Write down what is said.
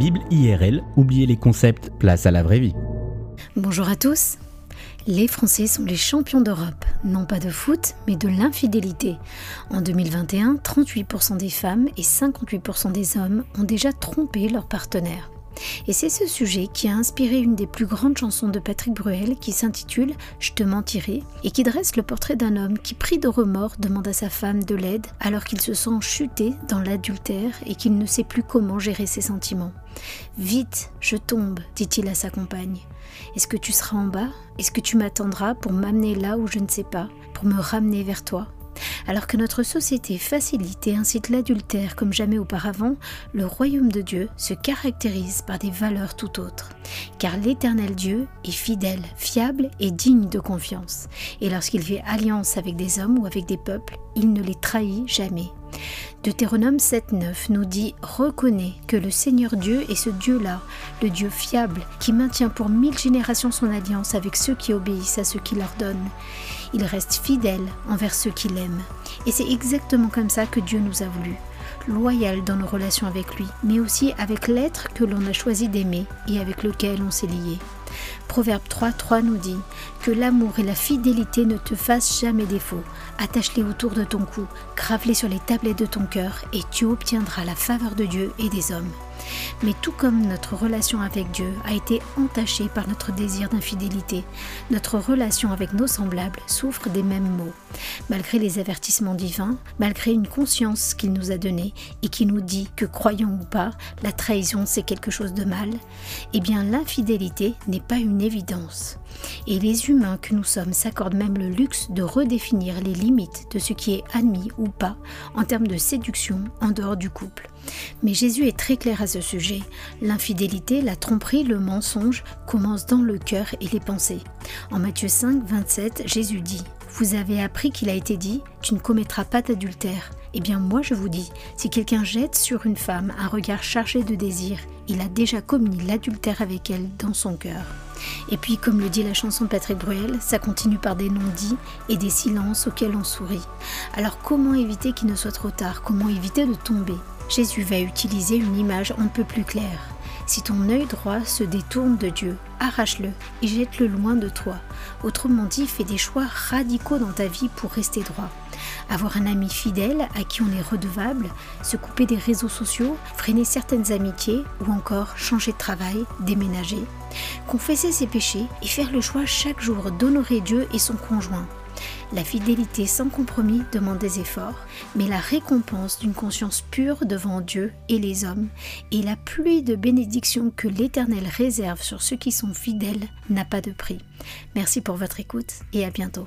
Bible IRL, oubliez les concepts, place à la vraie vie. Bonjour à tous. Les Français sont les champions d'Europe, non pas de foot, mais de l'infidélité. En 2021, 38% des femmes et 58% des hommes ont déjà trompé leur partenaire. Et c'est ce sujet qui a inspiré une des plus grandes chansons de Patrick Bruel qui s'intitule Je te mentirai et qui dresse le portrait d'un homme qui, pris de remords, demande à sa femme de l'aide alors qu'il se sent chuté dans l'adultère et qu'il ne sait plus comment gérer ses sentiments. Vite, je tombe, dit-il à sa compagne. Est-ce que tu seras en bas? Est-ce que tu m'attendras pour m'amener là où je ne sais pas, pour me ramener vers toi? Alors que notre société facilite et incite l'adultère comme jamais auparavant, le royaume de Dieu se caractérise par des valeurs tout autres. Car l'éternel Dieu est fidèle, fiable et digne de confiance. Et lorsqu'il fait alliance avec des hommes ou avec des peuples, il ne les trahit jamais. Deutéronome 7.9 nous dit Reconnais que le Seigneur Dieu est ce Dieu-là, le Dieu fiable, qui maintient pour mille générations son alliance avec ceux qui obéissent à ce qu'il ordonne. Il reste fidèle envers ceux qui l'aiment. Et c'est exactement comme ça que Dieu nous a voulu loyal dans nos relations avec lui, mais aussi avec l'être que l'on a choisi d'aimer et avec lequel on s'est lié. Proverbe 3.3 nous dit que l'amour et la fidélité ne te fassent jamais défaut. Attache-les autour de ton cou, grave-les sur les tablettes de ton cœur et tu obtiendras la faveur de Dieu et des hommes. Mais tout comme notre relation avec Dieu a été entachée par notre désir d'infidélité, notre relation avec nos semblables souffre des mêmes maux. Malgré les avertissements divins, malgré une conscience qu'il nous a donnée et qui nous dit que croyons ou pas, la trahison c'est quelque chose de mal, eh bien l'infidélité n'est pas une évidence. Et les humains que nous sommes s'accordent même le luxe de redéfinir les limites de ce qui est admis ou pas en termes de séduction en dehors du couple. Mais Jésus est très clair à ce sujet. L'infidélité, la tromperie, le mensonge commencent dans le cœur et les pensées. En Matthieu 5, 27, Jésus dit Vous avez appris qu'il a été dit Tu ne commettras pas d'adultère. Eh bien moi je vous dis, si quelqu'un jette sur une femme un regard chargé de désir, il a déjà commis l'adultère avec elle dans son cœur. Et puis, comme le dit la chanson de Patrick Bruel, ça continue par des non-dits et des silences auxquels on sourit. Alors comment éviter qu'il ne soit trop tard? Comment éviter de tomber? Jésus va utiliser une image un peu plus claire. Si ton œil droit se détourne de Dieu, arrache-le et jette-le loin de toi. Autrement dit, fais des choix radicaux dans ta vie pour rester droit. Avoir un ami fidèle à qui on est redevable, se couper des réseaux sociaux, freiner certaines amitiés ou encore changer de travail, déménager. Confesser ses péchés et faire le choix chaque jour d'honorer Dieu et son conjoint. La fidélité sans compromis demande des efforts, mais la récompense d'une conscience pure devant Dieu et les hommes et la pluie de bénédictions que l'Éternel réserve sur ceux qui sont fidèles n'a pas de prix. Merci pour votre écoute et à bientôt.